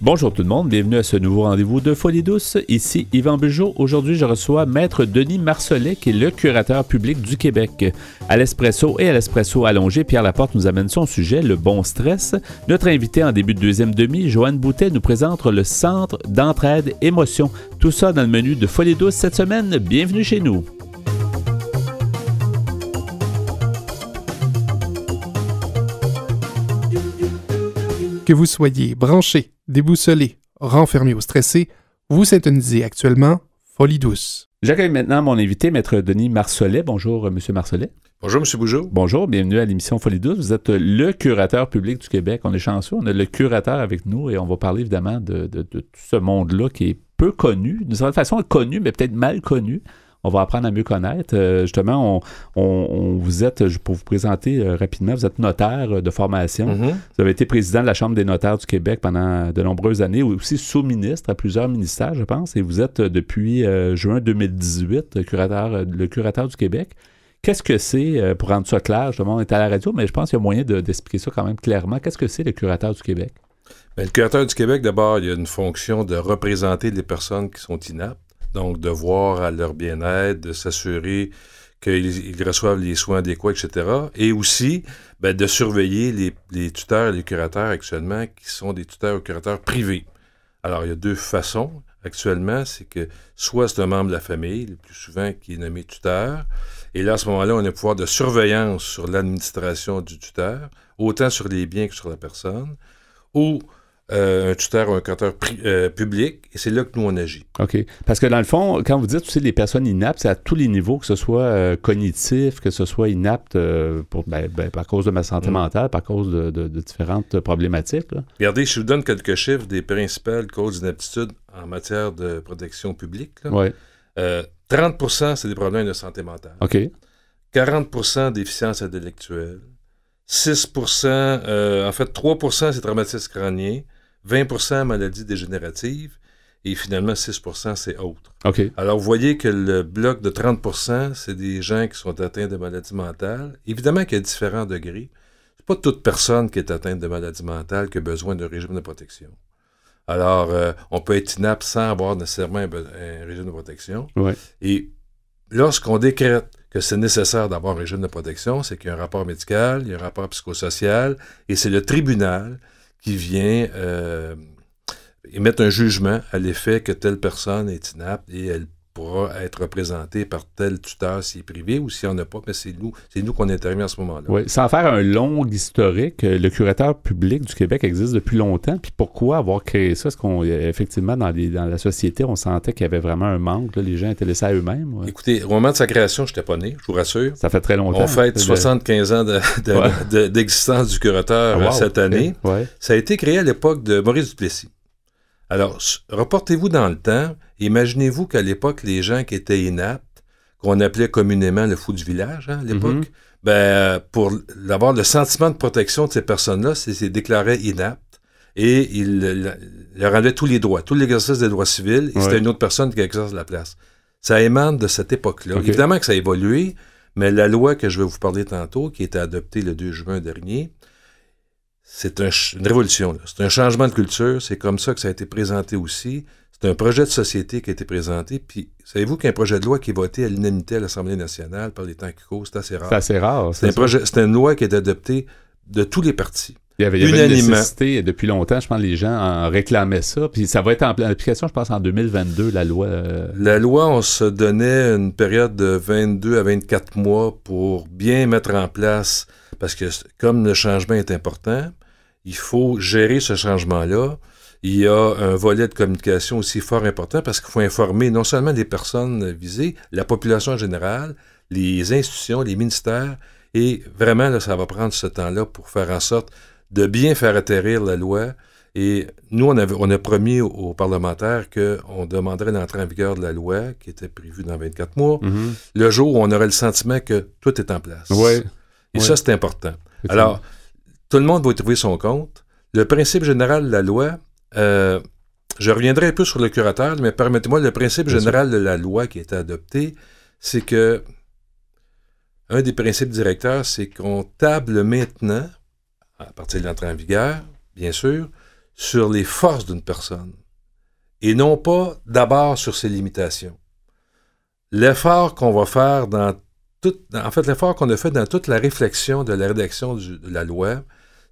Bonjour tout le monde, bienvenue à ce nouveau rendez-vous de Folie douce. Ici Yvan Bugeaud. Aujourd'hui, je reçois Maître Denis Marcelet, qui est le curateur public du Québec. À l'espresso et à l'espresso allongé, Pierre Laporte nous amène son sujet, le bon stress. Notre invité en début de deuxième demi, Joanne Boutet, nous présente le Centre d'entraide émotion. Tout ça dans le menu de Folie douce cette semaine. Bienvenue chez nous. Que vous soyez branché, déboussolé, renfermé ou stressé, vous syntonisez actuellement Folie douce. J'accueille maintenant mon invité, Maître Denis Marcelet. Bonjour, euh, Monsieur Marcelet. Bonjour, M. Bougeot. Bonjour, bienvenue à l'émission Folie douce. Vous êtes le curateur public du Québec. On est chanceux, on a le curateur avec nous et on va parler évidemment de, de tout ce monde-là qui est peu connu, d'une certaine façon connu, mais peut-être mal connu on va apprendre à mieux connaître. Euh, justement, on, vous êtes, pour vous présenter euh, rapidement, vous êtes notaire euh, de formation. Mm-hmm. Vous avez été président de la Chambre des notaires du Québec pendant de nombreuses années, ou aussi sous-ministre à plusieurs ministères, je pense, et vous êtes depuis juin 2018 curateur, le curateur du Québec. Qu'est-ce que c'est, pour rendre ça clair, justement, on est à la radio, mais je pense qu'il y a moyen d'expliquer ça quand même clairement. Qu'est-ce que c'est le curateur du Québec? Bien, le curateur du Québec, d'abord, il y a une fonction de représenter les personnes qui sont inaptes donc, de voir à leur bien-être, de s'assurer qu'ils reçoivent les soins adéquats, etc. Et aussi, ben, de surveiller les, tuteurs et les curateurs actuellement qui sont des tuteurs ou curateurs privés. Alors, il y a deux façons actuellement. C'est que soit c'est un membre de la famille, le plus souvent qui est nommé tuteur, et là, à ce moment-là, on a un pouvoir de surveillance sur l'administration du tuteur, autant sur les biens que sur la personne, ou euh, un tuteur ou un curateur euh, public, et c'est là que nous, on agit. OK. Parce que dans le fond, quand vous dites aussi les personnes inaptes, c'est à tous les niveaux, que ce soit euh, cognitif, que ce soit inapte pour, ben, ben, par cause de ma santé mm. mentale, par cause de, différentes problématiques. Regardez, je vous donne quelques chiffres des principales causes d'inaptitude en matière de protection publique. Oui. 30% c'est des problèmes de santé mentale. OK. 40% déficience intellectuelle. 6% en fait, 3% c'est traumatisme crânien. 20% maladies dégénératives et finalement 6% c'est autre. Alors, vous voyez que le bloc de 30% c'est des gens qui sont atteints de maladies mentales. Évidemment qu'il y a différents degrés. C'est pas toute personne qui est atteinte de maladies mentales qui a besoin d'un régime de protection. Alors, euh, on peut être inapte sans avoir nécessairement un, régime de protection. Ouais. Et lorsqu'on décrète que c'est nécessaire d'avoir un régime de protection, c'est qu'il y a un rapport médical, il y a un rapport psychosocial, et c'est le tribunal qui vient euh, émettre un jugement à l'effet que telle personne est inapte et elle pourra être représentée par tel tuteur s'il est privé ou s'il n'y en a pas, mais c'est nous, c'est nous qu'on intervient à ce moment-là. Oui, sans faire un long historique, euh, le curateur public du Québec existe depuis longtemps. Puis pourquoi avoir créé ça? Est-ce qu'on, effectivement, dans, dans la société, on sentait qu'il y avait vraiment un manque, les gens étaient laissés à eux-mêmes? Écoutez, au moment de sa création, je n'étais pas né, je vous rassure. Ça fait très longtemps. On fête 75 ans d'existence du curateur ah, cette année. Ça a été créé à l'époque de Maurice Duplessis. Alors, reportez-vous dans le temps. Imaginez-vous qu'à l'époque, les gens qui étaient inaptes, qu'on appelait communément le fou du village hein, à l'époque, mhm. ben, pour avoir le sentiment de protection de ces personnes-là, c'est qu'ils déclaraient inaptes et ils leur enlevaient tous les droits, tout l'exercice des droits civils, et c'était une autre personne qui exerce la place. Ça émane de cette époque-là. Évidemment que ça a évolué, mais la loi que je vais vous parler tantôt, qui a été adoptée le 2 juin dernier, c'est une révolution. C'est un changement de culture. C'est comme ça que ça a été présenté aussi. C'est un projet de société qui a été présenté. Puis, savez-vous qu'un projet de loi qui est voté à l'unanimité à l'Assemblée nationale par les temps qui courent, c'est assez rare. C'est assez rare. C'est un projet, c'est une loi qui est adoptée de tous les partis. Il y avait, il y avait une nécessité depuis longtemps, je pense que les gens en réclamaient ça. Puis ça va être en application, je pense, en 2022, la loi. Euh, la loi, on se donnait une période de 22 à 24 mois pour bien mettre en place, parce que comme le changement est important, il faut gérer ce changement-là. Il y a un volet de communication aussi fort important parce qu'il faut informer non seulement les personnes visées, la population en général, les institutions, les ministères, et vraiment, ça va prendre ce temps-là pour faire en sorte de bien faire atterrir la loi. Et nous, on, avait, on a promis aux, parlementaires qu'on demanderait l'entrée en vigueur de la loi, qui était prévue dans 24 mois, mm-hmm. le jour où on aurait le sentiment que tout est en place. Et ça, c'est important. Alors, tout le monde va y trouver son compte. Le principe général de la loi, euh, je reviendrai un peu sur le curateur, mais permettez-moi, le principe général de la loi qui a été adoptée, c'est que un des principes directeurs, c'est qu'on table maintenant, à partir de l'entrée en vigueur, bien sûr, sur les forces d'une personne et non pas d'abord sur ses limitations. L'effort qu'on va faire dans toute, en fait, l'effort qu'on a fait dans toute la réflexion de la rédaction de la loi,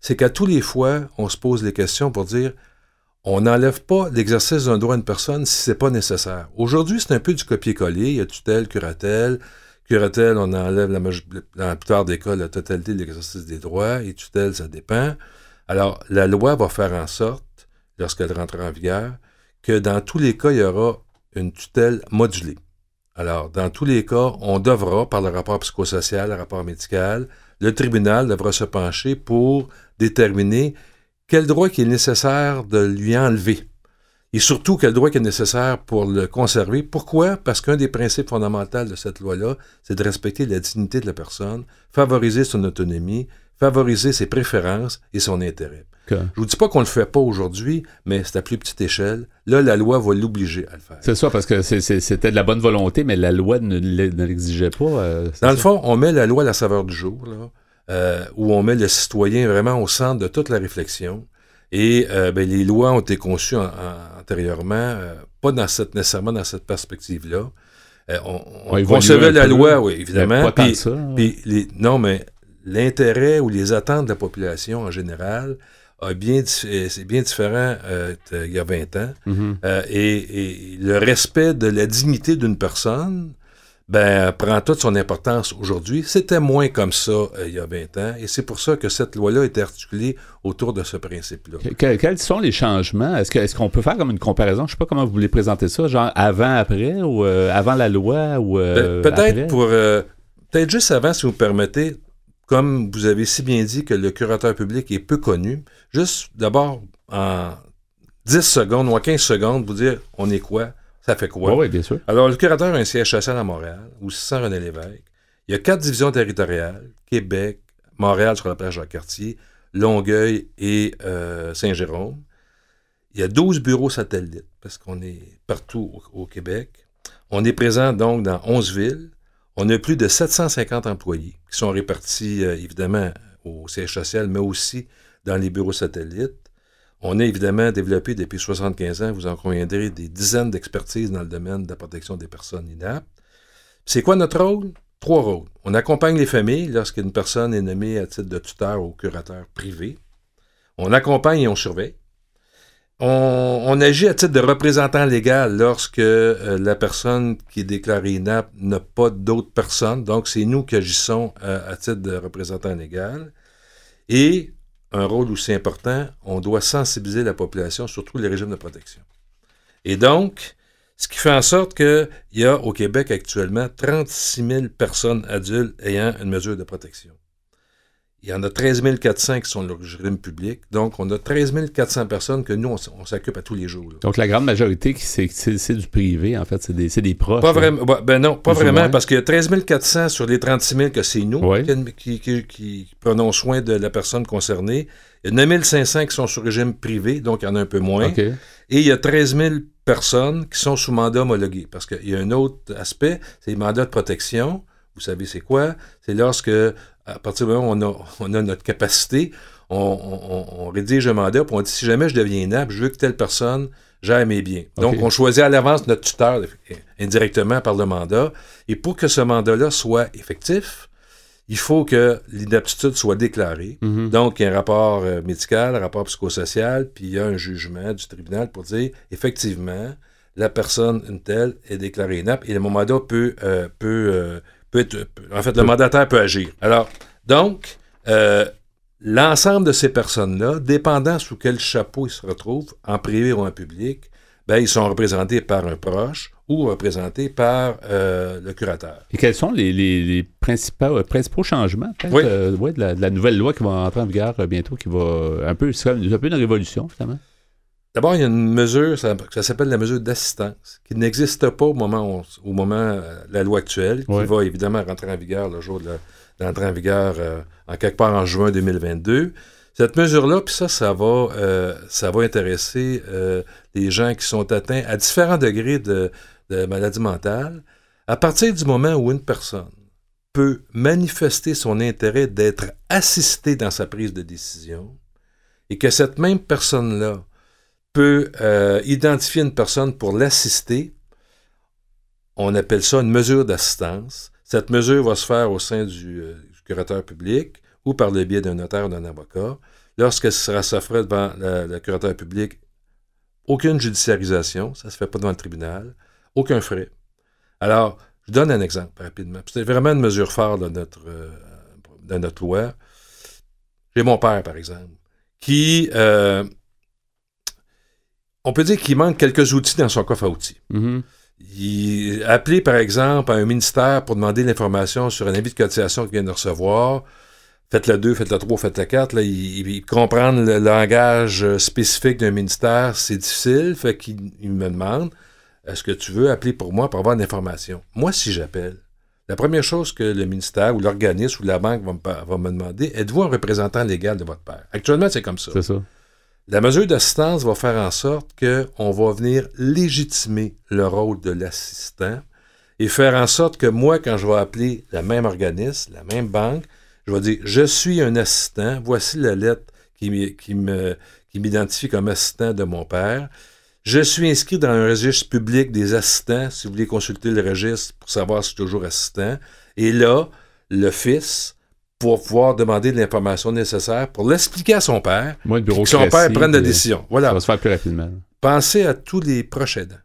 c'est qu'à tous les fois, on se pose les questions pour dire on n'enlève pas l'exercice d'un droit à une personne si c'est pas nécessaire. Aujourd'hui, c'est un peu du copier-coller. Il y a tutelle, curatelle. Curatelle, on enlève la, dans la plupart des cas la totalité de l'exercice des droits et tutelle, ça dépend. Alors, la loi va faire en sorte, lorsqu'elle rentrera en vigueur, que dans tous les cas, il y aura une tutelle modulée. Alors, dans tous les cas, on devra, par le rapport psychosocial, le rapport médical, le tribunal devra se pencher pour déterminer quel droit qui est nécessaire de lui enlever. Et surtout, quel droit qui est nécessaire pour le conserver. Pourquoi? Parce qu'un des principes fondamentaux de cette loi-là, c'est de respecter la dignité de la personne, favoriser son autonomie, favoriser ses préférences et son intérêt. Je ne vous dis pas qu'on ne le fait pas aujourd'hui, mais c'est à plus petite échelle. Là, la loi va l'obliger à le faire. C'est ça, parce que c'était de la bonne volonté, mais la loi ne, l'exigeait pas. Euh, Dans le fond, on met la loi à la saveur du jour, euh, où on met le citoyen vraiment au centre de toute la réflexion. Et euh, ben, les lois ont été conçues antérieurement, pas dans cette, nécessairement dans cette perspective-là. on, concevait la loi, oui, évidemment. Pas ça, non, mais l'intérêt ou les attentes de la population en général bien, c'est bien différent euh, il y a 20 ans. Mm-hmm. Euh, et, le respect de la dignité d'une personne ben, prend toute son importance aujourd'hui. C'était moins comme ça euh, il y a 20 ans. Et c'est pour ça que cette loi-là est articulée autour de ce principe-là. quels sont les changements? Est-ce qu'on peut faire comme une comparaison? Je ne sais pas comment vous voulez présenter ça, genre avant, après, ou avant la loi, ou ben, Peut-être pour... peut-être juste avant, si vous permettez, comme vous avez si bien dit que le curateur public est peu connu, juste d'abord en 10 secondes ou en 15 secondes, vous dire on est quoi, ça fait quoi? Oui, bien sûr. Alors, le curateur a un siège social à Montréal, ou sans René Lévesque. Il y a quatre divisions territoriales Québec, Montréal sur la plage Jacques-Cartier, Longueuil et euh, Saint-Jérôme. Il y a 12 bureaux satellites, parce qu'on est partout au, au Québec. On est présent donc dans 11 villes. On a plus de 750 employés qui sont répartis euh, évidemment au siège social, mais aussi dans les bureaux satellites. On a évidemment développé depuis 75 ans, vous en conviendrez, des dizaines d'expertises dans le domaine de la protection des personnes inaptes. C'est quoi notre rôle? Trois rôles. On accompagne les familles lorsqu'une personne est nommée à titre de tuteur ou curateur privé. On accompagne et on surveille. On, agit à titre de représentant légal lorsque euh, la personne qui est déclarée inapte n'a pas d'autres personnes. Donc, c'est nous qui agissons euh, à titre de représentant légal. Et un rôle aussi important, on doit sensibiliser la population sur tous les régimes de protection. Et donc, ce qui fait en sorte qu'il y a au Québec actuellement 36 000 personnes adultes ayant une mesure de protection. Il y en a 13 400 qui sont le régime public. Donc, on a 13 400 personnes que nous, on, s'occupe à tous les jours. Donc, la grande majorité, c'est du privé, en fait. C'est des, des, proches. Pas vraiment. Ben non, pas vraiment, parce qu'il y a 13 400 sur les 36 000 que c'est nous qui, prenons soin de la personne concernée. Il y a 9 500 qui sont sur régime privé, donc il y en a un peu moins. Et il y a 13 000 personnes qui sont sous mandat homologué. Parce qu'il y a un autre aspect, c'est les mandats de protection. Vous savez c'est quoi? C'est lorsque à partir du moment où on a, notre capacité, on, rédige un mandat, puis on dit si jamais je deviens inapte, je veux que telle personne gère mes biens. Donc, on choisit à l'avance notre tuteur indirectement par le mandat. Et pour que ce mandat-là soit effectif, il faut que l'inaptitude soit déclarée. Mhm. Donc, il y a un rapport euh, médical, un rapport psychosocial, puis il y a un jugement du tribunal pour dire effectivement, la personne, une telle, est déclarée inapte et le mandat peut, euh, peut euh, en fait, le mandataire peut agir. Alors, donc, euh, l'ensemble de ces personnes-là, dépendant sous quel chapeau ils se retrouvent, en privé ou en public, ben, ils sont représentés par un proche ou représentés par euh, le curateur. Et quels sont les, principaux, euh, principaux, changements de, la, nouvelle loi qui va entrer en vigueur bientôt, qui va un peu, c'est un peu une révolution, finalement? D'abord, il y a une mesure, ça, s'appelle la mesure d'assistance, qui n'existe pas au moment, au moment euh, la loi actuelle, qui va évidemment rentrer en vigueur le jour de l'entrée en vigueur euh, en quelque part en juin 2022. Cette mesure-là, puis ça, ça va, euh, ça va intéresser les gens qui sont atteints à différents degrés de, de maladie mentale. À partir du moment où une personne peut manifester son intérêt d'être assistée dans sa prise de décision, et que cette même personne-là peux euh, identifier une personne pour l'assister. On appelle ça une mesure d'assistance. Cette mesure va se faire au sein du, euh, curateur public ou par le biais d'un notaire ou d'un avocat. Lorsque sera s'offre devant le, curateur public, aucune judiciarisation, ça ne se fait pas devant le tribunal, aucun frais. Alors, je donne un exemple rapidement. C'est vraiment une mesure phare de notre, euh, notre loi. J'ai mon père, par exemple, qui, euh, on peut dire qu'il manque quelques outils dans son coffre à outils. Mhm. Il appeler, par exemple, à un ministère pour demander l'information sur un avis de cotisation qu'il vient de recevoir. Faites le 2, faites le 3, faites le 4. Là, il, il- comprendre le langage spécifique d'un ministère, c'est difficile. Fait qu'il il me demande est-ce que tu veux appeler pour moi pour avoir l'information Moi, si j'appelle, la première chose que le ministère ou l'organisme ou la banque va me, va me demander êtes-vous un représentant légal de votre père? Actuellement, c'est comme ça. C'est ça. La mesure d'assistance va faire en sorte qu'on va venir légitimer le rôle de l'assistant et faire en sorte que moi, quand je vais appeler le même organisme, la même banque, je vais dire Je suis un assistant, voici la lettre qui, m'identifie comme assistant de mon père. Je suis inscrit dans un registre public des assistants, si vous voulez consulter le registre pour savoir si je suis toujours assistant. Et là, le fils, pour pouvoir demander de l'information nécessaire pour l'expliquer à son père, Moi, le que son père prenne la décision. Voilà. Ça va se faire plus rapidement. Pensez à tous les proches aidants.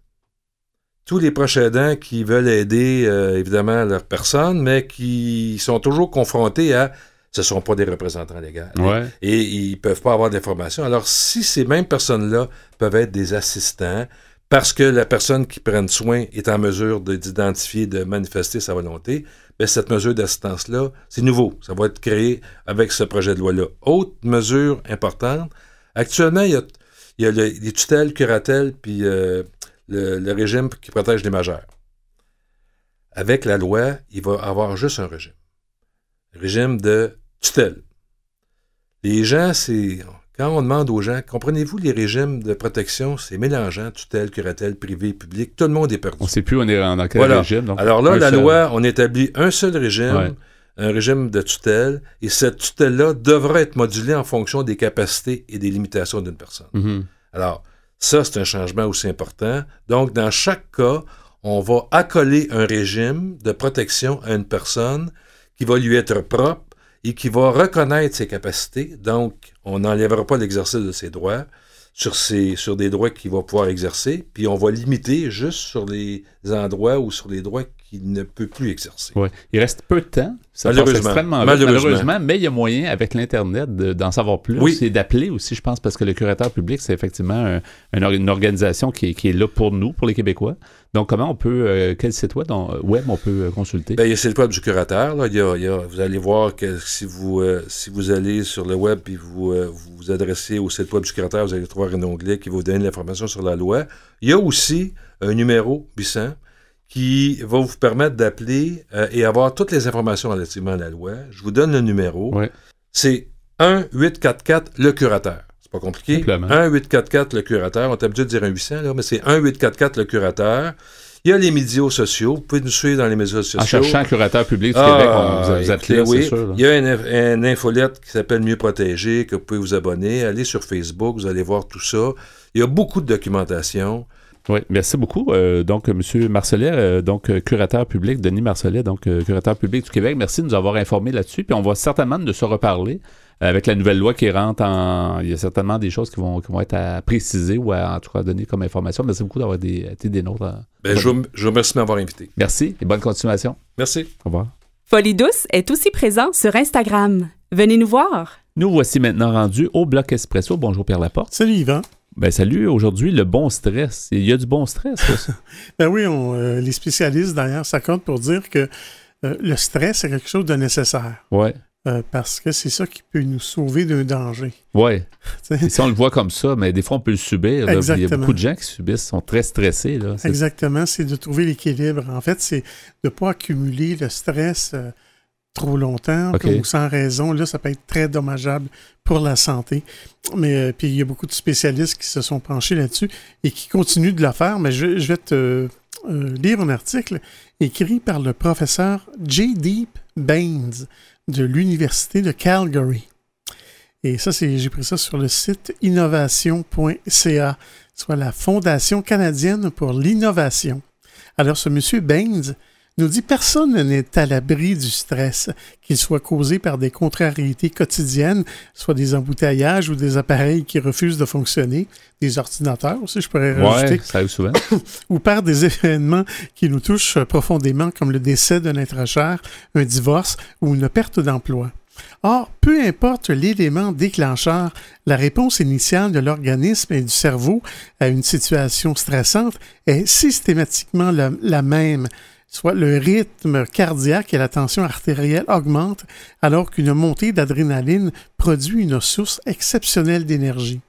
Tous les proches aidants qui veulent aider, euh, évidemment, leur personne, mais qui sont toujours confrontés à ce ne sont pas des représentants légaux. Ouais. Et ils ne peuvent pas avoir d'informations. Alors, si ces mêmes personnes-là peuvent être des assistants, parce que la personne qui prenne soin est en mesure de- d'identifier, de manifester sa volonté, bien, cette mesure d'assistance-là, c'est nouveau. Ça va être créé avec ce projet de loi-là. Autre mesure importante, actuellement, il y a, y le- les tutelles, curatelles, puis euh, le, le régime qui protège les majeurs. Avec la loi, il va avoir juste un régime. Régime de tutelle. Les gens, c'est. Quand on demande aux gens, comprenez-vous les régimes de protection, c'est mélangeant, tutelle, curatelle, privé, public, tout le monde est perdu. On ne sait plus on est dans quel Voilà. régime. donc Alors là, la seul. loi, on établit un seul régime, Ouais. un régime de tutelle, et cette tutelle-là devra être modulée en fonction des capacités et des limitations d'une personne. Mhm. Alors, ça, c'est un changement aussi important. Donc, dans chaque cas, on va accoler un régime de protection à une personne qui va lui être propre et qui va reconnaître ses capacités. Donc, on n'enlèvera pas l'exercice de ses droits sur, ses, sur des droits qu'il va pouvoir exercer, puis on va limiter juste sur les endroits ou sur les droits qu'il ne peut plus exercer. Ouais. Il reste peu de temps. Ça passe Malheureusement. extrêmement vite, Malheureusement. malheureusement. Mais il y a moyen, avec l'Internet, de- d'en savoir plus Oui. et d'appeler aussi, je pense, parce que le curateur public, c'est effectivement un- un or- une organisation qui est, qui est là pour nous, pour les Québécois. Donc, comment on peut, euh, quel site web on, web on peut euh, consulter? Ben, il y a le web du curateur. Là. Il y a- il y a- vous allez voir que si vous, euh, si vous allez sur le web et vous, euh, vous vous adressez au site web du curateur, vous allez trouver un onglet qui va vous donner de l'information sur la loi. Il y a aussi un numéro 800 qui va vous permettre d'appeler et avoir toutes les informations relativement à la loi. Je vous donne le numéro. Ouais. C'est 1-844 le curateur. C'est pas compliqué. Simplement. 1-844 le curateur. On est habitué de dire un 800, là, mais c'est 1-844 le curateur. Il y a les médias sociaux. Vous pouvez nous suivre dans les médias sociaux. En cherchant curateur public du Ah, Québec, on vous, vous appelez, écoutez, c'est oui. sûr. là. Il y a une, une infolette qui s'appelle Mieux protégé, que vous pouvez vous abonner. Allez sur Facebook, vous allez voir tout ça. Il y a beaucoup de documentation. Oui, merci beaucoup. Euh, donc, M. Marcelet, euh, donc euh, curateur public, Denis Marcelet, donc euh, curateur public du Québec, merci de nous avoir informés là-dessus. Puis on va certainement de se reparler avec la nouvelle loi qui rentre en. Il y a certainement des choses qui vont, qui vont être à préciser ou à en tout cas donner comme information. Merci beaucoup d'avoir été des nôtres. en- Ben, je, vous, je vous remercie de m'avoir invité. Merci et bonne continuation. Merci. Au revoir. Folie douce est aussi présent sur Instagram. Venez nous voir. Nous voici maintenant rendus au bloc Espresso. Bonjour Pierre Laporte. Salut Yvan. Ben salut, aujourd'hui le bon stress. Il y a du bon stress. ça. Ben oui, on, euh, les spécialistes d'ailleurs s'accordent pour dire que euh, le stress c'est quelque chose de nécessaire ouais, euh, parce que c'est ça qui peut nous sauver d'un danger. Et si on le voit comme ça, mais des fois on peut le subir. là. Il y a beaucoup de gens qui subissent, sont très stressés. Là. Exactement, c'est de trouver l'équilibre. En fait, c'est de ne pas accumuler le stress euh, trop longtemps ou sans raison. Là, ça peut être très dommageable pour la santé. Mais euh, puis il y a beaucoup de spécialistes qui se sont penchés là-dessus et qui continuent de le faire. Mais je, je vais te lire un article écrit par le professeur J. Deep Baines de l'Université de Calgary. Et ça, j'ai pris ça sur le site innovation.ca, soit la Fondation canadienne pour l'innovation. Alors, ce monsieur Baines nous dit personne n'est à l'abri du stress, qu'il soit causé par des contrariétés quotidiennes, soit des embouteillages ou des appareils qui refusent de fonctionner, des ordinateurs aussi, je pourrais rajouter. Ouais, ça arrive souvent. ou par des événements qui nous touchent profondément, comme le décès d'un être cher, un divorce ou une perte d'emploi. Or, peu importe l'élément déclencheur, la réponse initiale de l'organisme et du cerveau à une situation stressante est systématiquement la, la même, soit le rythme cardiaque et la tension artérielle augmentent alors qu'une montée d'adrénaline produit une source exceptionnelle d'énergie.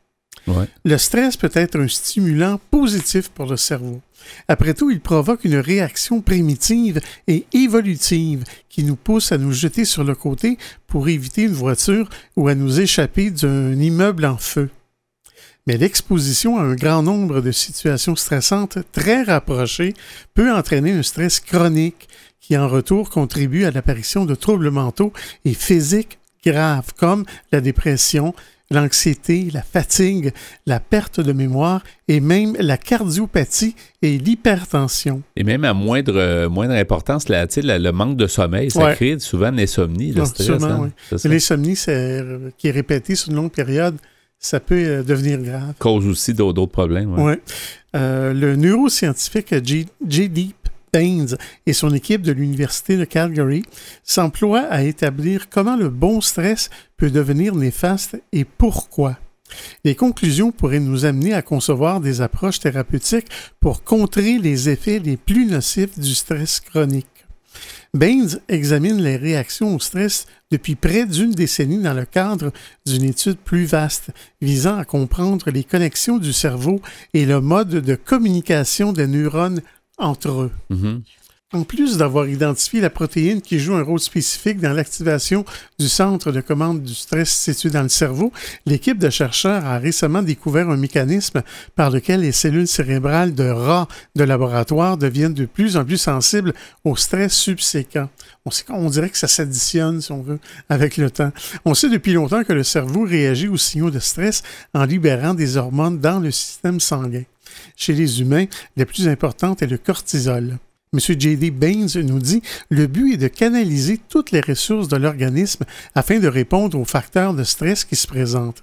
Ouais. Le stress peut être un stimulant positif pour le cerveau. Après tout, il provoque une réaction primitive et évolutive qui nous pousse à nous jeter sur le côté pour éviter une voiture ou à nous échapper d'un immeuble en feu. Mais l'exposition à un grand nombre de situations stressantes très rapprochées peut entraîner un stress chronique qui en retour contribue à l'apparition de troubles mentaux et physiques graves comme la dépression, l'anxiété, la fatigue, la perte de mémoire et même la cardiopathie et l'hypertension. Et même à moindre, euh, moindre importance, sais, le, manque de sommeil, ça Ouais. crée souvent l'insomnie, le Non, stress. sûrement, hein. L'insomnie, c'est, euh, qui est répétée sur une longue période, ça peut euh, devenir grave. Cause aussi d'autres problèmes. ouais. Ouais. Euh, le neuroscientifique J. J.D. Baines et son équipe de l'Université de Calgary s'emploient à établir comment le bon stress peut devenir néfaste et pourquoi. Les conclusions pourraient nous amener à concevoir des approches thérapeutiques pour contrer les effets les plus nocifs du stress chronique. Baines examine les réactions au stress depuis près d'une décennie dans le cadre d'une étude plus vaste visant à comprendre les connexions du cerveau et le mode de communication des neurones entre eux. Mhm. En plus d'avoir identifié la protéine qui joue un rôle spécifique dans l'activation du centre de commande du stress situé dans le cerveau, l'équipe de chercheurs a récemment découvert un mécanisme par lequel les cellules cérébrales de rats de laboratoire deviennent de plus en plus sensibles au stress subséquent. On, sait, on dirait que ça s'additionne, si on veut, avec le temps. On sait depuis longtemps que le cerveau réagit aux signaux de stress en libérant des hormones dans le système sanguin. Chez les humains, la plus importante est le cortisol. M. J.D. Baines nous dit le but est de canaliser toutes les ressources de l'organisme afin de répondre aux facteurs de stress qui se présentent.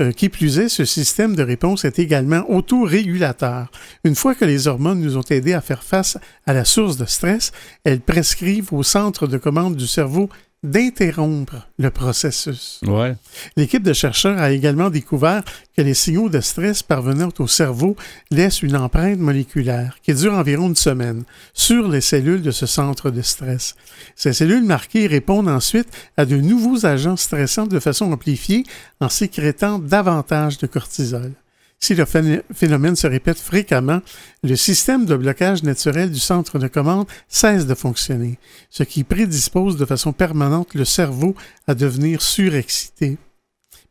Euh, qui plus est, ce système de réponse est également autorégulateur. Une fois que les hormones nous ont aidés à faire face à la source de stress, elles prescrivent au centre de commande du cerveau d'interrompre le processus. Ouais. L'équipe de chercheurs a également découvert que les signaux de stress parvenant au cerveau laissent une empreinte moléculaire qui dure environ une semaine sur les cellules de ce centre de stress. Ces cellules marquées répondent ensuite à de nouveaux agents stressants de façon amplifiée en sécrétant davantage de cortisol. Si le phé- phénomène se répète fréquemment, le système de blocage naturel du centre de commande cesse de fonctionner, ce qui prédispose de façon permanente le cerveau à devenir surexcité.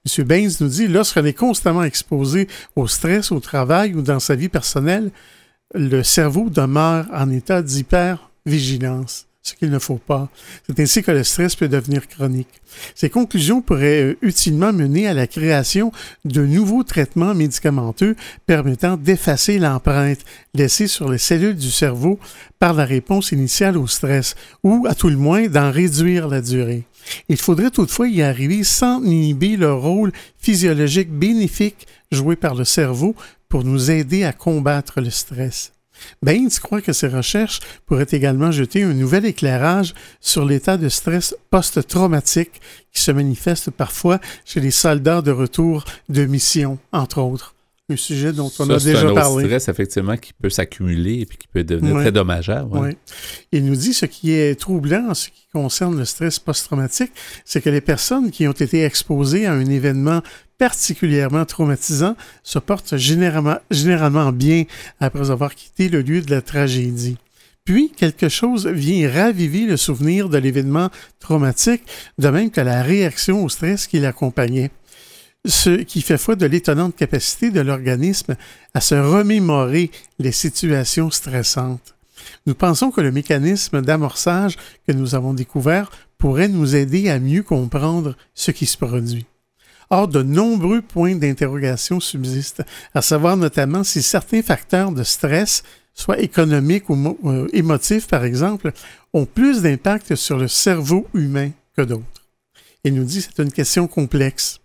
M. Baines nous dit, lorsqu'on est constamment exposé au stress au travail ou dans sa vie personnelle, le cerveau demeure en état d'hypervigilance, ce qu'il ne faut pas. C'est ainsi que le stress peut devenir chronique. Ces conclusions pourraient euh, utilement mener à la création de nouveaux traitements médicamenteux permettant d'effacer l'empreinte laissée sur les cellules du cerveau par la réponse initiale au stress, ou à tout le moins d'en réduire la durée. Il faudrait toutefois y arriver sans inhiber le rôle physiologique bénéfique joué par le cerveau pour nous aider à combattre le stress. Baines croit que ces recherches pourraient également jeter un nouvel éclairage sur l'état de stress post-traumatique qui se manifeste parfois chez les soldats de retour de mission, entre autres? Un sujet dont on Ça, a déjà un autre parlé. stress, effectivement, qui peut s'accumuler et puis qui peut devenir Ouais. très dommageable. ouais. Il nous dit ce qui est troublant en ce qui concerne le stress post-traumatique, c'est que les personnes qui ont été exposées à un événement particulièrement traumatisant se portent généralement, généralement bien après avoir quitté le lieu de la tragédie. Puis, quelque chose vient raviver le souvenir de l'événement traumatique, de même que la réaction au stress qui l'accompagnait. Ce qui fait foi de l'étonnante capacité de l'organisme à se remémorer les situations stressantes. Nous pensons que le mécanisme d'amorçage que nous avons découvert pourrait nous aider à mieux comprendre ce qui se produit. Or, de nombreux points d'interrogation subsistent, à savoir notamment si certains facteurs de stress, soit économiques ou euh, émotifs par exemple, ont plus d'impact sur le cerveau humain que d'autres. Il nous dit que c'est une question complexe.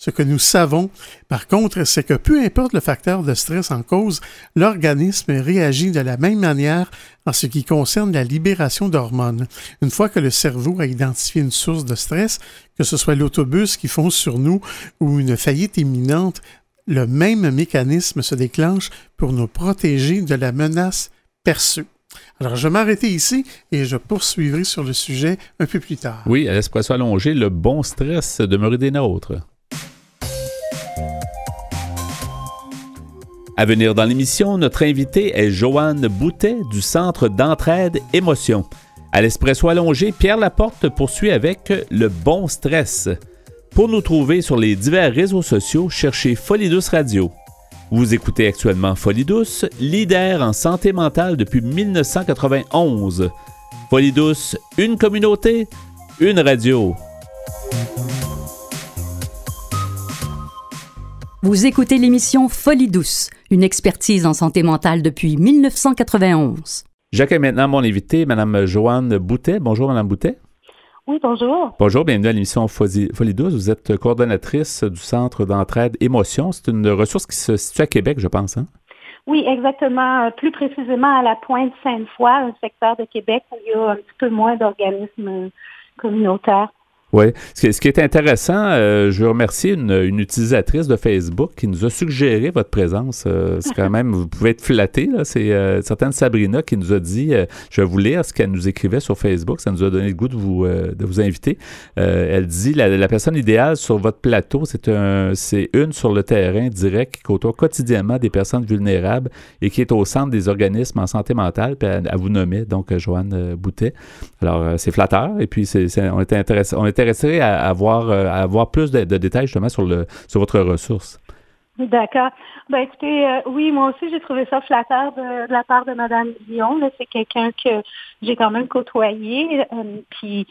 Ce que nous savons, par contre, c'est que peu importe le facteur de stress en cause, l'organisme réagit de la même manière en ce qui concerne la libération d'hormones. Une fois que le cerveau a identifié une source de stress, que ce soit l'autobus qui fonce sur nous ou une faillite imminente, le même mécanisme se déclenche pour nous protéger de la menace perçue. Alors, je vais m'arrêter ici et je poursuivrai sur le sujet un peu plus tard. Oui, à l'espresso allongé, le bon stress demeure des nôtres. À venir dans l'émission, notre invité est Joanne Boutet du Centre d'entraide Émotion. À l'espresso allongé, Pierre Laporte poursuit avec le bon stress. Pour nous trouver sur les divers réseaux sociaux, cherchez Folie Douce Radio. Vous écoutez actuellement Folie Douce, leader en santé mentale depuis 1991. Folie Douce, une communauté, une radio. Vous écoutez l'émission Folie douce, une expertise en santé mentale depuis 1991. J'accueille maintenant mon invité, Mme Joanne Boutet. Bonjour, Mme Boutet. Oui, bonjour. Bonjour, bienvenue à l'émission Folie, douce. Vous êtes coordonnatrice du Centre d'entraide Émotion. C'est une ressource qui se situe à Québec, je pense. Hein? Oui, exactement. Plus précisément à la Pointe Sainte-Foy, un secteur de Québec où il y a un petit peu moins d'organismes communautaires. Oui. Ce, qui est intéressant, euh, je veux remercier une, utilisatrice de Facebook qui nous a suggéré votre présence. Euh, c'est quand même, vous pouvez être flatté. C'est euh, certaine Sabrina qui nous a dit, je vais vous lire ce qu'elle nous écrivait sur Facebook. Ça nous a donné le goût de vous, de vous inviter. elle dit, la, personne idéale sur votre plateau, c'est un, une sur le terrain direct qui côtoie quotidiennement des personnes vulnérables et qui est au centre des organismes en santé mentale. Puis elle, vous nommait donc Joanne Boutet. Alors, c'est flatteur. Et puis, on était intéressé. Intéressé à avoir, euh, avoir plus de, détails justement sur, le, sur votre ressource. D'accord. Ben écoutez, euh, oui, moi aussi j'ai trouvé ça flatteur de, la part de Mme Dion. C'est quelqu'un que j'ai quand même côtoyé. Euh, puis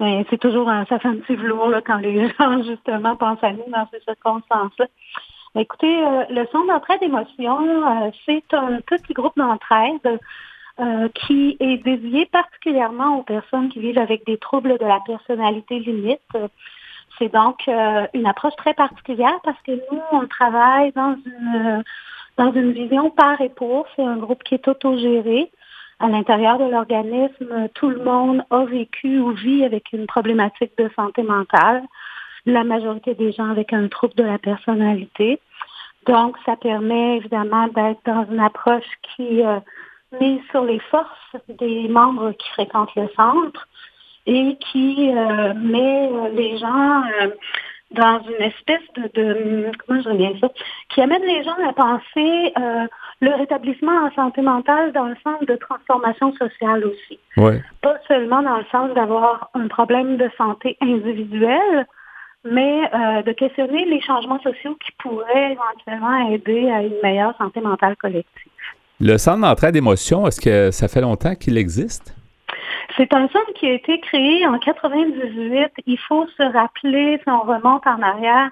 ben, c'est toujours un, ça fait petit velours quand les gens justement pensent à nous dans ces circonstances-là. Ben, écoutez, le Centre d'entraide d'émotion, c'est un petit groupe d'entraide euh, qui est dédié particulièrement aux personnes qui vivent avec des troubles de la personnalité limite. C'est donc euh, une approche très particulière parce que nous, on travaille dans une, dans une vision par et pour. C'est un groupe qui est autogéré. À l'intérieur de l'organisme, tout le monde a vécu ou vit avec une problématique de santé mentale. La majorité des gens avec un trouble de la personnalité. Donc, ça permet évidemment d'être dans une approche qui euh, mise sur les forces des membres qui fréquentent le centre et qui euh, met euh, les gens euh, dans une espèce de, comment je reviens ça, qui amène les gens à penser le rétablissement en santé mentale dans le sens de transformation sociale aussi. Pas seulement dans le sens d'avoir un problème de santé individuelle, mais de questionner les changements sociaux qui pourraient éventuellement aider à une meilleure santé mentale collective. Le centre d'entraide d'émotion, est-ce que ça fait longtemps qu'il existe? C'est un centre qui a été créé en 98. Il faut se rappeler, si on remonte en arrière,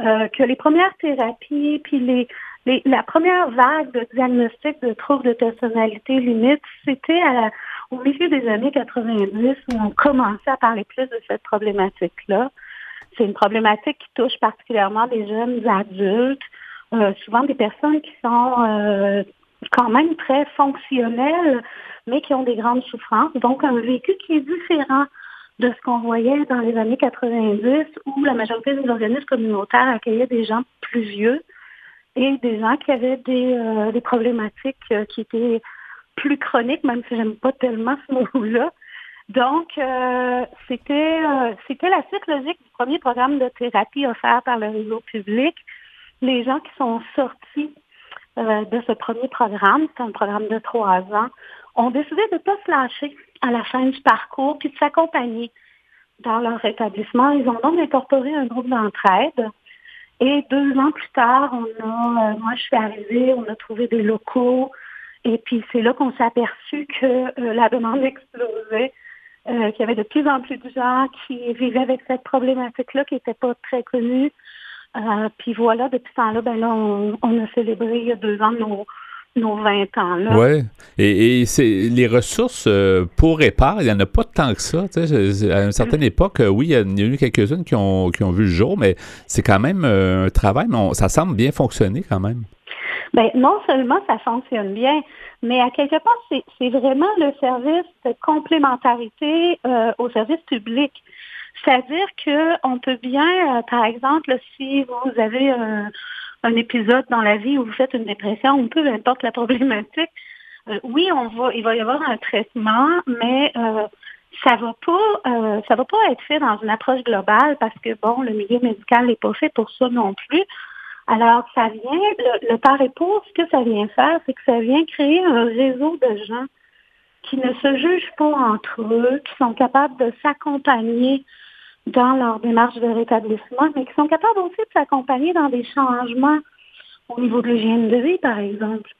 euh, que les premières thérapies, puis les, la première vague de diagnostic de troubles de personnalité limite, c'était au milieu des années 90 où on commençait à parler plus de cette problématique-là. C'est une problématique qui touche particulièrement les jeunes adultes, euh, souvent des personnes qui sont euh, quand même très fonctionnels, mais qui ont des grandes souffrances. Donc, un vécu qui est différent de ce qu'on voyait dans les années 90, où la majorité des organismes communautaires accueillaient des gens plus vieux et des gens qui avaient des, euh, problématiques euh, qui étaient plus chroniques, même si j'aime pas tellement ce mot-là. Donc, euh, c'était c'était la suite logique du premier programme de thérapie offert par le réseau public. Les gens qui sont sortis euh, de ce premier programme, c'est un programme de trois ans, ont décidé de ne pas se lâcher à la fin du parcours puis de s'accompagner dans leur rétablissement. Ils ont donc incorporé un groupe d'entraide. Et deux ans plus tard, on a, euh, moi je suis arrivée, on a trouvé des locaux. Et puis c'est là qu'on s'est aperçu que euh, la demande explosait, qu'il y avait de plus en plus de gens qui vivaient avec cette problématique-là qui n'était pas très connue. Puis voilà, depuis ce temps-là, ben là, on, a célébré il y a deux ans nos, nos 20 ans. Là. Oui. Et, c'est les ressources pour épargne, il n'y en a pas tant que ça. À une certaine époque, oui, il y, a, eu quelques-unes qui ont, qui ont vu le jour, mais c'est quand même un travail, mais ça semble bien fonctionner quand même. Bien, non seulement ça fonctionne bien, mais à quelque part, c'est vraiment le service de complémentarité euh, au service public. C'est-à-dire qu'on peut bien, euh, par exemple, si vous avez un, épisode dans la vie où vous faites une dépression, ou peu importe la problématique, euh, oui, on va, il va y avoir un traitement, mais ça va pas, ça va pas être fait dans une approche globale parce que bon, le milieu médical n'est pas fait pour ça non plus. Alors, ça vient, le, le par époux, ce que ça vient faire, c'est que ça vient créer un réseau de gens qui ne se jugent pas entre eux, qui sont capables de s'accompagner dans leur démarche de rétablissement, mais qui sont capables aussi de s'accompagner dans des changements au niveau de l'hygiène de vie, par exemple.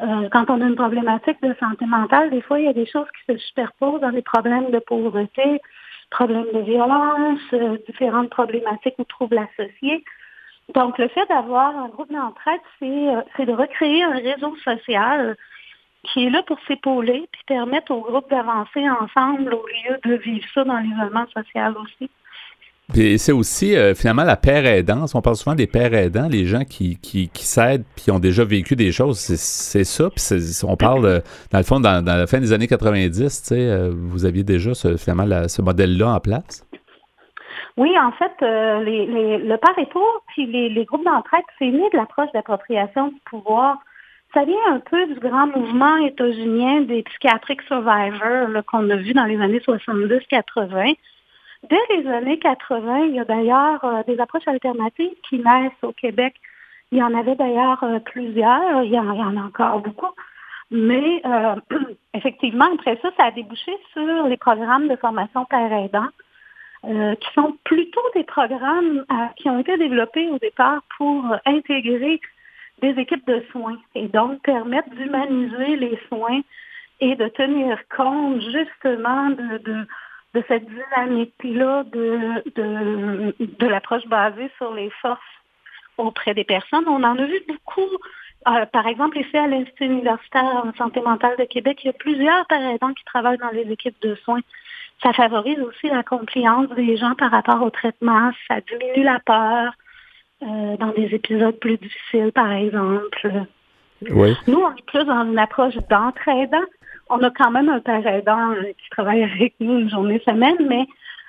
Euh, quand on a une problématique de santé mentale, des fois, il y a des choses qui se superposent dans des problèmes de pauvreté, problèmes de violence, euh, différentes problématiques ou troubles associés. Donc, le fait d'avoir un groupe d'entraide, euh, c'est de recréer un réseau social qui est là pour s'épauler puis permettre au groupe d'avancer ensemble au lieu de vivre ça dans l'isolement social aussi. Puis c'est aussi euh, finalement la paire aidante. On parle souvent des pères aidants, les gens qui, qui, qui s'aident puis ont déjà vécu des choses. C'est ça. Puis on parle, euh, dans le fond, dans, la fin des années 90, vous aviez déjà ce, finalement ce modèle-là en place? Oui, en fait, euh, les, les, le par pour puis les, les groupes d'entraide, c'est né de l'approche d'appropriation du pouvoir. Ça vient un peu du grand mouvement états-unien des psychiatriques survivors qu'on a vu dans les années 70-80. Dès les années 80, il y a d'ailleurs euh, des approches alternatives qui naissent au Québec. Il y en avait d'ailleurs euh, plusieurs, il y, en, a encore beaucoup. Mais effectivement, après ça, ça a débouché sur les programmes de formation père aidant euh, qui sont plutôt des programmes euh, qui ont été développés au départ pour intégrer des équipes de soins et donc permettre d'humaniser les soins et de tenir compte justement de, de, de cette dynamique-là de, de, de l'approche basée sur les forces auprès des personnes. On en a vu beaucoup. Euh, par exemple, ici à l'Institut universitaire en santé mentale de Québec, il y a plusieurs parents qui travaillent dans les équipes de soins ça favorise aussi la compliance des gens par rapport au traitement. Ça diminue la peur euh, dans des épisodes plus difficiles, par exemple. Oui. Nous, on est plus dans une approche d'entraidant. On a quand même un père aidant qui travaille avec nous une journée semaine, mais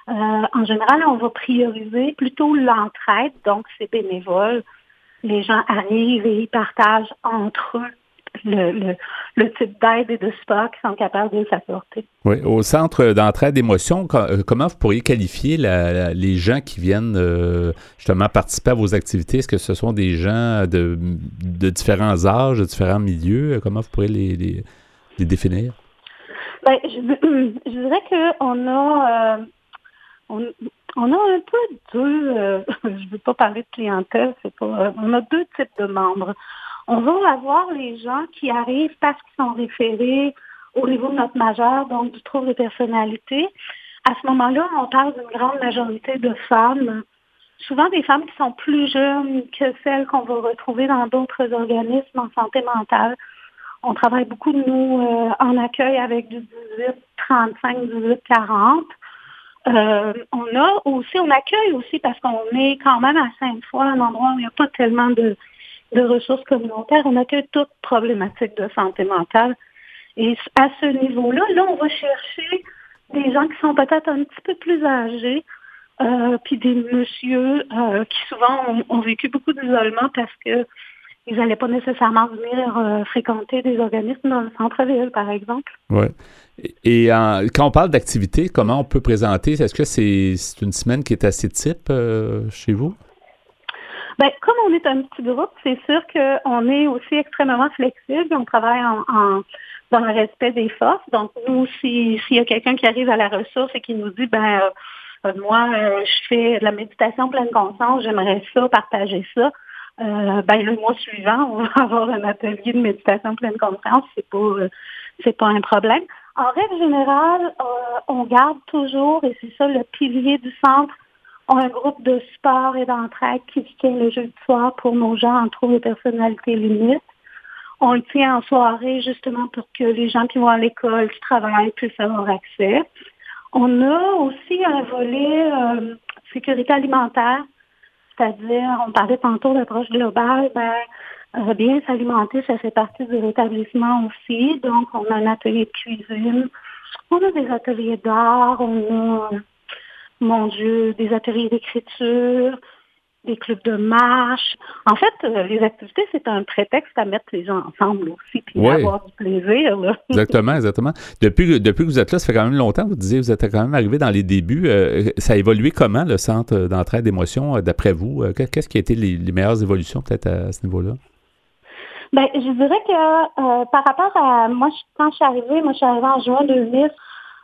euh, en général, on va prioriser plutôt l'entraide, donc c'est bénévole. Les gens arrivent et ils partagent entre eux le, le, type d'aide et de support qu'ils sont capables de s'apporter. Oui, au centre d'entraide d'émotions, euh, comment vous pourriez qualifier les gens qui viennent euh, justement participer à vos activités? Est-ce que ce sont des gens de, différents âges, de différents milieux? Comment vous pourriez les, définir? Ben, je, dirais qu'on a, euh, on, a un peu deux, je ne veux pas parler de clientèle, c'est pas, on a deux types de membres. On va avoir les gens qui arrivent parce qu'ils sont référés au niveau de notre majeur, donc du trouble de personnalité. À ce moment-là, on parle d'une grande majorité de femmes, souvent des femmes qui sont plus jeunes que celles qu'on va retrouver dans d'autres organismes en santé mentale. On travaille beaucoup, nous, euh, en accueil avec du 18-35, 18-40. Euh, on a aussi, on accueille aussi parce qu'on est quand même à Sainte-Foy, un endroit où il n'y a pas tellement de, ressources communautaires. On accueille toute problématique de santé mentale. Et à ce niveau-là, là, on va chercher des gens qui sont peut-être un petit peu plus âgés, euh, puis des messieurs qui souvent ont, vécu beaucoup d'isolement parce que ils n'allaient pas nécessairement venir euh, fréquenter des organismes dans le centre-ville, par exemple. Oui. Et, quand on parle d'activité, comment on peut présenter? Est-ce que c'est une semaine qui est assez type chez vous? Ben, comme on est un petit groupe, c'est sûr qu'on est aussi extrêmement flexible. On travaille en, dans le respect des forces. Donc, nous, s'il y a quelqu'un qui arrive à la ressource et qui nous dit, ben, euh, moi, euh, je fais de la méditation pleine conscience, j'aimerais ça, partager ça. Euh, ben, le mois suivant, on va avoir un atelier de méditation pleine conscience. C'est pas, c'est pas un problème. En règle générale, on garde toujours, et c'est ça le pilier du centre, un groupe de sport et d'entraide qui tient le jeudi soir pour nos gens en trouve et personnalités limites. On le tient en soirée justement pour que les gens qui vont à l'école, qui travaillent, puissent avoir accès. On a aussi un volet euh, sécurité alimentaire, c'est-à-dire, on parlait tantôt d'approche globale, ben, euh, bien s'alimenter, ça fait partie du rétablissement aussi. Donc, on a un atelier de cuisine, on a des ateliers d'art, on a, mon Dieu, des ateliers d'écriture, des clubs de marche. En fait, euh, les activités, c'est un prétexte à mettre les gens ensemble aussi, puis avoir du plaisir. exactement, exactement. Depuis, depuis que vous êtes là, ça fait quand même longtemps, vous disiez, vous êtes quand même arrivé dans les débuts. Euh, ça a évolué comment, le centre d'entraide d'émotions, euh, d'après vous? Qu'est-ce qui a été les, meilleures évolutions peut-être à, ce niveau-là? Ben, je dirais que par rapport à moi, quand je suis arrivée, moi je suis arrivée en juin 2000,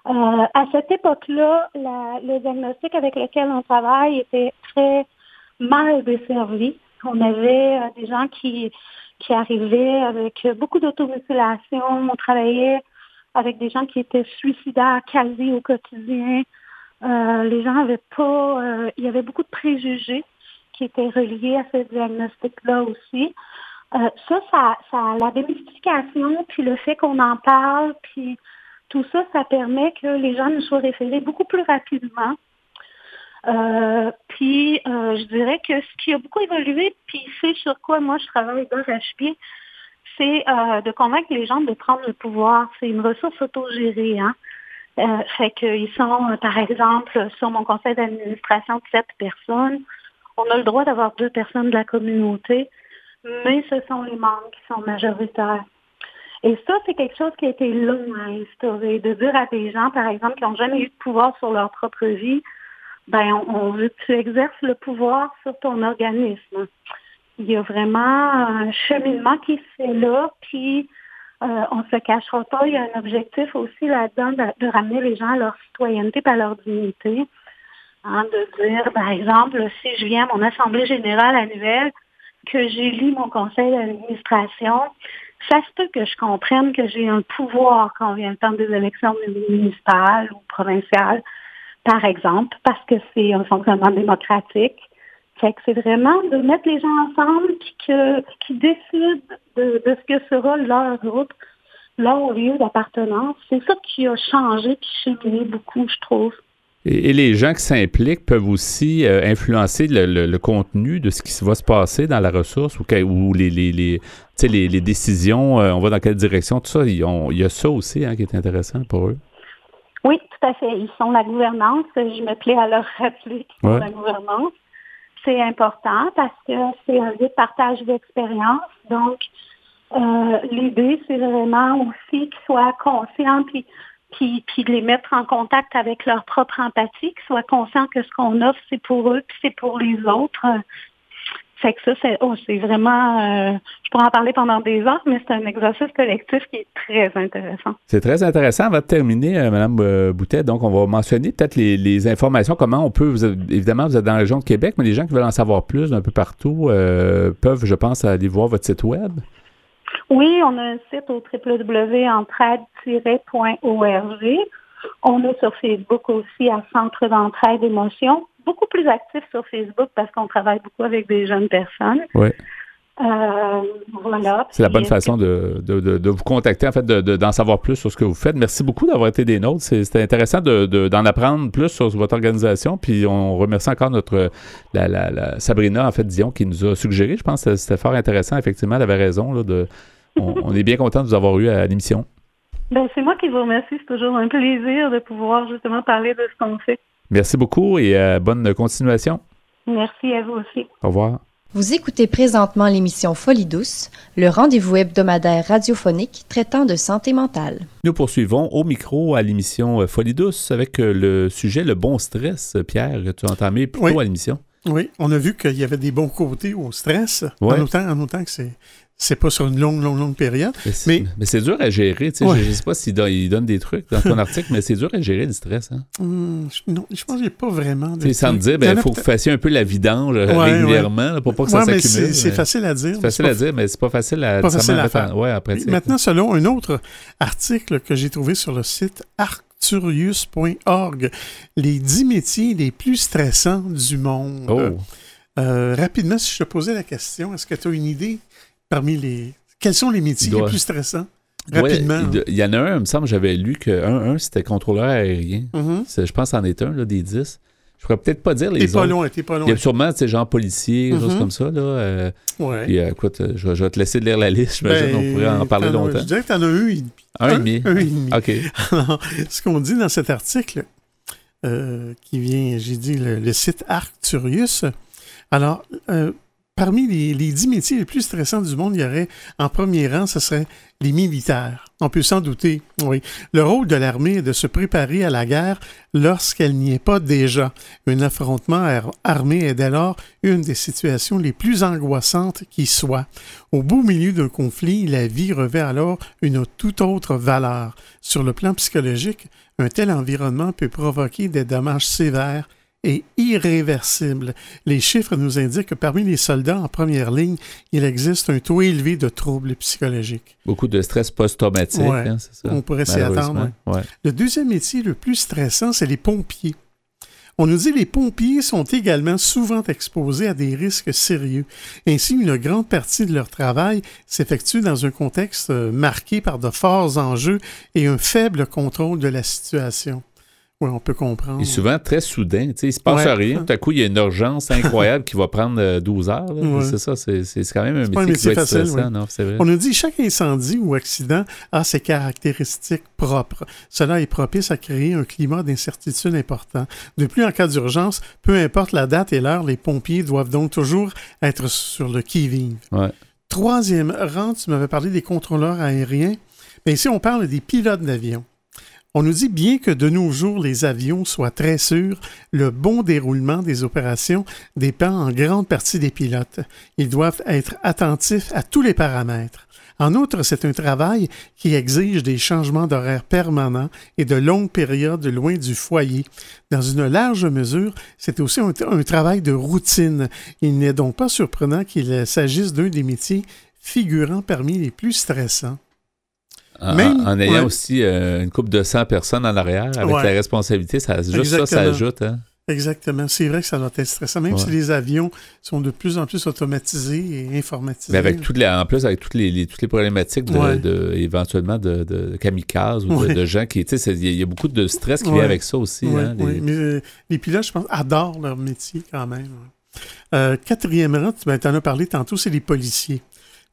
à cette époque-là, le diagnostic avec lequel on travaille était très mal desservis. On avait euh, des gens qui, qui arrivaient avec beaucoup d'automutilation. On travaillait avec des gens qui étaient suicidaires quasi au quotidien. Euh, les gens n'avaient pas... Euh, il y avait beaucoup de préjugés qui étaient reliés à ce diagnostic-là aussi. ça, ça, ça, la démystification, puis le fait qu'on en parle, puis tout ça, ça permet que les gens nous soient référés beaucoup plus rapidement euh, puis, euh, je dirais que ce qui a beaucoup évolué, puis c'est sur quoi moi je travaille dans HP, c'est euh, de convaincre les gens de prendre le pouvoir. C'est une ressource autogérée. Hein? Euh, fait qu'ils sont, par exemple, sur mon conseil d'administration sept personnes, on a le droit d'avoir deux personnes de la communauté, mais ce sont les membres qui sont majoritaires. Et ça, c'est quelque chose qui a été long à instaurer, de dire à des gens, par exemple, qui n'ont jamais eu de pouvoir sur leur propre vie, ben, on, veut que tu exerces le pouvoir sur ton organisme. Il y a vraiment un cheminement qui se fait là, puis euh, on se cachera pas, il y a un objectif aussi là-dedans de, ramener les gens à leur citoyenneté et à leur dignité. Hein, de dire, par exemple, si je viens à mon assemblée générale annuelle, que j'élis mon conseil d'administration, ça se peut que je comprenne que j'ai un pouvoir quand vient le temps des élections municipales ou provinciales par exemple, parce que c'est un fonctionnement démocratique. Fait que c'est vraiment de mettre les gens ensemble qui, que, qui décident de, de, ce que sera leur groupe, leur lieu d'appartenance. C'est ça qui a changé qui cheminé beaucoup, je trouve. Et, les gens qui s'impliquent peuvent aussi euh, influencer le, le, contenu de ce qui va se passer dans la ressource ou, les, les, les, les décisions, euh, on va dans quelle direction, tout ça. Il y a ça aussi hein, qui est intéressant pour eux. Oui, tout à fait. Ils sont la gouvernance. Je me plais à leur rappeler qu'ils sont la gouvernance. C'est important parce que c'est un lieu de partage d'expérience. Donc, euh, l'idée, c'est vraiment aussi qu'ils soient conscients puis, puis, puis de les mettre en contact avec leur propre empathie, qu'ils soient conscients que ce qu'on offre, c'est pour eux puis c'est pour les autres. Fait que ça, c'est oh, vraiment, euh, je pourrais en parler pendant des heures, mais c'est un exercice collectif qui est très intéressant. C'est très intéressant. On va terminer, euh, Mme euh, Boutet. Donc, on va mentionner peut-être les, informations, comment on peut, évidemment, vous êtes dans la région de Québec, mais les gens qui veulent en savoir plus d'un peu partout peuvent, je pense, aller voir votre site Web. Oui, on a un site au www.entraide-org. On est sur Facebook aussi à Centre d'entraide émotion beaucoup plus actif sur Facebook parce qu'on travaille beaucoup avec des jeunes personnes. Oui. Euh, voilà. C'est la bonne façon de, de, vous contacter, en fait, d'en savoir plus sur ce que vous faites. Merci beaucoup d'avoir été des nôtres. C'était intéressant d'en apprendre plus sur votre organisation. Puis on remercie encore notre la, Sabrina, en fait, Dion, qui nous a suggéré. Je pense que c'était fort intéressant. Effectivement, elle avait raison. Là, de, on, est bien content de vous avoir eu à l'émission. Ben, c'est moi qui vous remercie. C'est toujours un plaisir de pouvoir justement parler de ce qu'on fait. Merci beaucoup et euh, bonne continuation. Merci à vous aussi. Au revoir. Vous écoutez présentement l'émission Folie douce, le rendez-vous hebdomadaire radiophonique traitant de santé mentale. Nous poursuivons au micro à l'émission Folie douce avec euh, le sujet le bon stress. Pierre, tu as entamé plus tôt à l'émission? Oui, on a vu qu'il y avait des bons côtés au stress, en, autant, en autant que c'est c'est pas sur une longue, longue, longue période. Mais, mais, c'est dur à gérer. Je ne sais pas s'il donne, des trucs dans ton article, mais c'est dur à gérer le stress. Hein? Hmm, non, je pense qu'il n'y a pas vraiment de. Sans me dire, il ben, faut que vous fassiez un peu la vidange euh, régulièrement pour pas que ça s'accumule. C'est facile à dire. C'est facile à dire, mais c'est pas facile à, pas facile à faire. Ouais, Maintenant, selon un autre article que j'ai trouvé sur le site Art arcturius.org. Les 10 métiers les plus stressants du monde. Oh. Euh, rapidement, si je te posais la question, est-ce que tu as une idée parmi les. Quels sont les métiers doit- les plus stressants? Rapidement. il, y en a un, il me semble, j'avais lu que un, un, c'était contrôleur aérien. Mhm. C'est- Je pense en est un, là, des 10. Je pourrais peut-être pas dire les T'es pas loin, t'es pas Il y loin. a sûrement, tu sais, genre policier, des choses Mhm. comme ça, là. euh, Ouais. puis, euh, écoute, euh, je, vais- je vais te laisser lire la liste. J'imagine Ben, on pourrait en parler longtemps. Je dirais que t'en as un et demi. Un et demi. Un et demi. OK. Alors, ce qu'on dit dans cet article, euh, qui vient, j'ai dit, le, le site Arcturius. Alors, parmi les, 10 métiers les plus stressants du monde, il y aurait, en premier rang, ce serait les militaires. On peut s'en douter, oui. Le rôle de l'armée est de se préparer à la guerre lorsqu'elle n'y est pas déjà. Un affrontement ar- armé est dès lors une des situations les plus angoissantes qui soit. Au beau milieu d'un conflit, la vie revêt alors une toute autre valeur. Sur le plan psychologique, un tel environnement peut provoquer des dommages sévères et irréversibles. Les chiffres nous indiquent que parmi les soldats en première ligne, il existe un taux élevé de troubles psychologiques. Beaucoup de stress post-traumatique, Ouais. hein, c'est ça? On pourrait s'y attendre. Ouais. Le deuxième métier le plus stressant, c'est les pompiers. On nous dit que les pompiers sont également souvent exposés à des risques sérieux. Ainsi, une grande partie de leur travail s'effectue dans un contexte euh, marqué par de forts enjeux et un faible contrôle de la situation. Oui, on peut comprendre. Et souvent très soudain. Tu sais, il se passe Ouais. rien. Tout à coup, il y a une urgence incroyable qui va prendre euh, 12 heures. là. Ouais. C'est ça. C'est quand même un métier, un métier qui doit être facile, stressant. oui. Non, c'est vrai. On nous dit que chaque incendie ou accident a ses caractéristiques propres. Cela est propice à créer un climat d'incertitude important. De plus, en cas d'urgence, peu importe la date et l'heure, les pompiers doivent donc toujours être sur le qui-vive. Ouais. Troisième rang, tu m'avais parlé des contrôleurs aériens. Mais ici, on parle des pilotes d'avion. On nous dit bien que de nos jours, les avions soient très sûrs, le bon déroulement des opérations dépend en grande partie des pilotes. Ils doivent être attentifs à tous les paramètres. En outre, c'est un travail qui exige des changements d'horaire permanents et de longues périodes loin du foyer. Dans une large mesure, c'est aussi un, un travail de routine. Il n'est donc pas surprenant qu'il s'agisse d'un des métiers figurant parmi les plus stressants. En, Même- en ayant ouais. aussi euh, une couple de 100 personnes en arrière, avec Ouais. la responsabilité, ça, juste ça, ça ajoute. Hein? Exactement. C'est vrai que ça doit être stressant, même Ouais. si les avions sont de plus en plus automatisés et informatisés. Mais avec toutes les, en plus, avec toutes les, les- toutes les problématiques de, Ouais. de- éventuellement de, de kamikazes ou de, Ouais. de gens qui, tu sais, il y a- beaucoup de stress qui vient avec ça aussi. Oui, hein, les- Mais euh, les pilotes, je pense, adorent leur métier quand même. Euh, quatrième rang, tu en as parlé tantôt, c'est les policiers.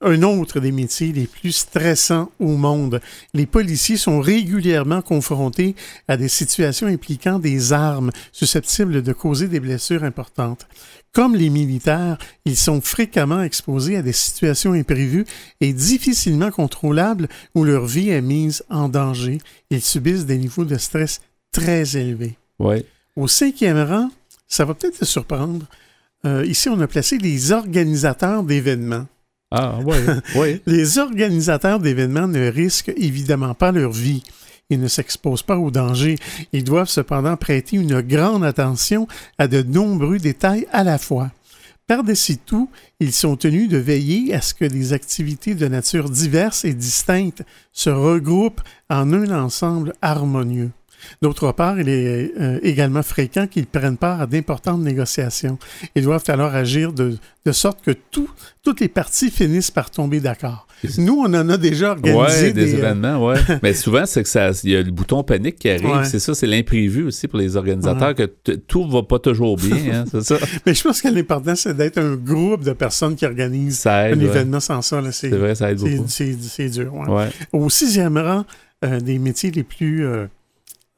Un autre des métiers les plus stressants au monde. Les policiers sont régulièrement confrontés à des situations impliquant des armes susceptibles de causer des blessures importantes. Comme les militaires, ils sont fréquemment exposés à des situations imprévues et difficilement contrôlables où leur vie est mise en danger. Ils subissent des niveaux de stress très élevés. Ouais. Au cinquième rang, ça va peut-être te surprendre. euh, ici, on a placé les organisateurs d'événements. Ah. Les organisateurs d'événements ne risquent évidemment pas leur vie. Ils ne s'exposent pas au danger. Ils doivent cependant prêter une grande attention à de nombreux détails à la fois. Par-dessus tout, ils sont tenus de veiller à ce que des activités de nature diverse et distincte se regroupent en un ensemble harmonieux. D'autre part, il est euh, également fréquent qu'ils prennent part à d'importantes négociations. Ils doivent alors agir de, de sorte que tout- toutes les parties finissent par tomber d'accord. Nous, on en a déjà organisé Ouais, des, des, euh, événements, ouais. Mais souvent, c'est que ça, il y a le bouton panique qui arrive. Ouais. C'est ça, c'est l'imprévu aussi pour les organisateurs, que tout va pas toujours bien, hein, c'est ça. Mais je pense que l'important, c'est d'être un groupe de personnes qui organisent un événement sans ça. C'est vrai, ça aide beaucoup. c'est- dur. Au sixième rang euh, des métiers les plus euh,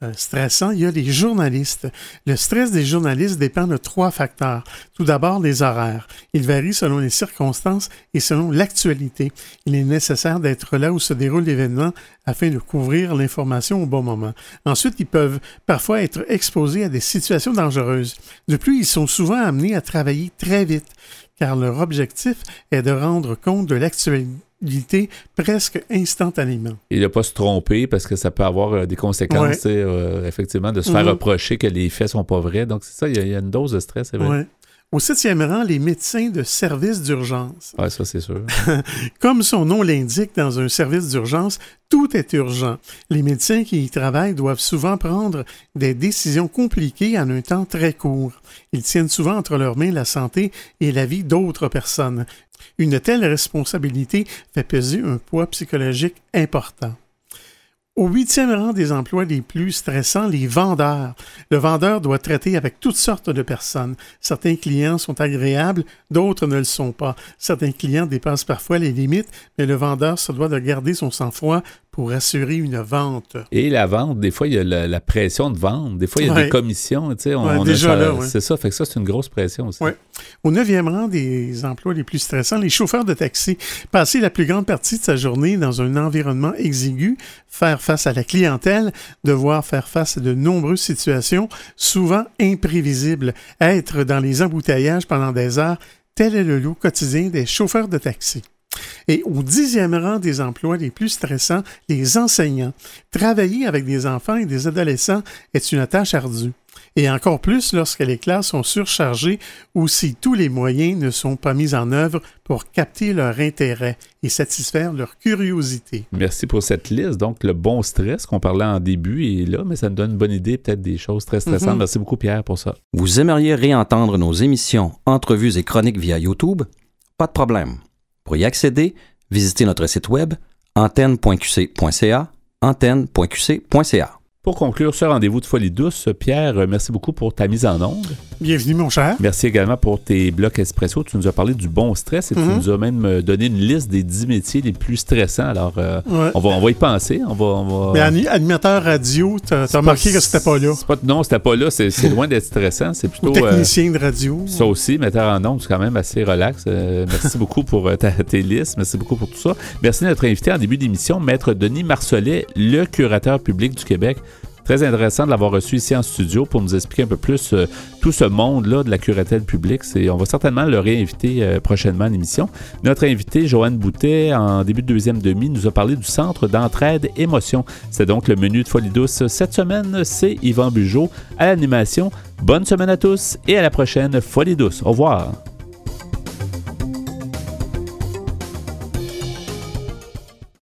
euh, stressants, il y a les journalistes. Le stress des journalistes dépend de trois facteurs. Tout d'abord, les horaires. Ils varient selon les circonstances et selon l'actualité. Il est nécessaire d'être là où se déroule l'événement afin de couvrir l'information au bon moment. Ensuite, ils peuvent parfois être exposés à des situations dangereuses. De plus, ils sont souvent amenés à travailler très vite, car leur objectif est de rendre compte de l'actualité presque instantanément. Et de ne pas se tromper parce que ça peut avoir euh, des conséquences, Ouais. euh, effectivement, de se faire Mhm. reprocher que les faits sont pas vrais. Donc, c'est ça, il y, a- il y a une dose de stress, c'est vrai. Ouais. Au septième rang, les médecins de service d'urgence. Oui, ça, c'est sûr. Comme son nom l'indique, dans un service d'urgence, tout est urgent. Les médecins qui y travaillent doivent souvent prendre des décisions compliquées en un temps très court. Ils tiennent souvent entre leurs mains la santé et la vie d'autres personnes. Une telle responsabilité fait peser un poids psychologique important. Au huitième rang des emplois les plus stressants, les vendeurs. Le vendeur doit traiter avec toutes sortes de personnes. Certains clients sont agréables, d'autres ne le sont pas. Certains clients dépassent parfois les limites, mais le vendeur se doit de garder son sang-froid pour assurer une vente. Et la vente, des fois, il y a la, pression de vente. Des fois, il y a Ouais. des commissions. Tu sais, on, Ouais, on a déjà ça- là, ouais. C'est ça, fait que ça, c'est une grosse pression aussi. Au neuvième rang des emplois les plus stressants, les chauffeurs de taxi. Passer la plus grande partie de sa journée dans un environnement exigu, faire face à la clientèle, devoir faire face à de nombreuses situations, souvent imprévisibles, être dans les embouteillages pendant des heures, tel est le lot quotidien des chauffeurs de taxi. Et au dixième rang des emplois les plus stressants, les enseignants. Travailler avec des enfants et des adolescents est une tâche ardue. Et encore plus lorsque les classes sont surchargées ou si tous les moyens ne sont pas mis en œuvre pour capter leur intérêt et satisfaire leur curiosité. Merci pour cette liste. Donc, le bon stress qu'on parlait en début est là, mais ça nous donne une bonne idée, peut-être des choses très stressantes. Mhm. Merci beaucoup, Pierre, pour ça. Vous aimeriez réentendre nos émissions, entrevues et chroniques via YouTube? Pas de problème. Pour y accéder, visitez notre site web antenne.qc.ca, antenne.qc.ca. Pour conclure ce rendez-vous de Folie douce, Pierre, euh, merci beaucoup pour ta mise en onde. Bienvenue, mon cher. Merci également pour tes blocs espresso. Tu nous as parlé du bon stress et tu Mhm. nous as même euh, donné une liste des 10 métiers les plus stressants. Alors, euh, Ouais. on, va, on va y penser. On va, on va- Mais ani- animateur radio, t'as pas- remarqué que c'était pas là. pas- non, c'était pas là. C'est loin d'être stressant. C'est Ou plutôt. euh, technicien de radio. Ça aussi, metteur en ondes, c'est quand même assez relax. Euh, merci beaucoup pour ta- tes listes. Merci beaucoup pour tout ça. Merci à notre invité en début d'émission, Maître Denis Marcelet, le curateur public du Québec. Très intéressant de l'avoir reçu ici en studio pour nous expliquer un peu plus euh, tout ce monde-là de la curatelle publique. On va certainement le réinviter euh, prochainement à l'émission. Notre invité, Joanne Boutet, en début de deuxième demi, nous a parlé du Centre d'entraide émotion. C'est donc le menu de Folie douce. Cette semaine, c'est Yvan Bugeaud à l'animation. Bonne semaine à tous et à la prochaine Folie douce. Au revoir.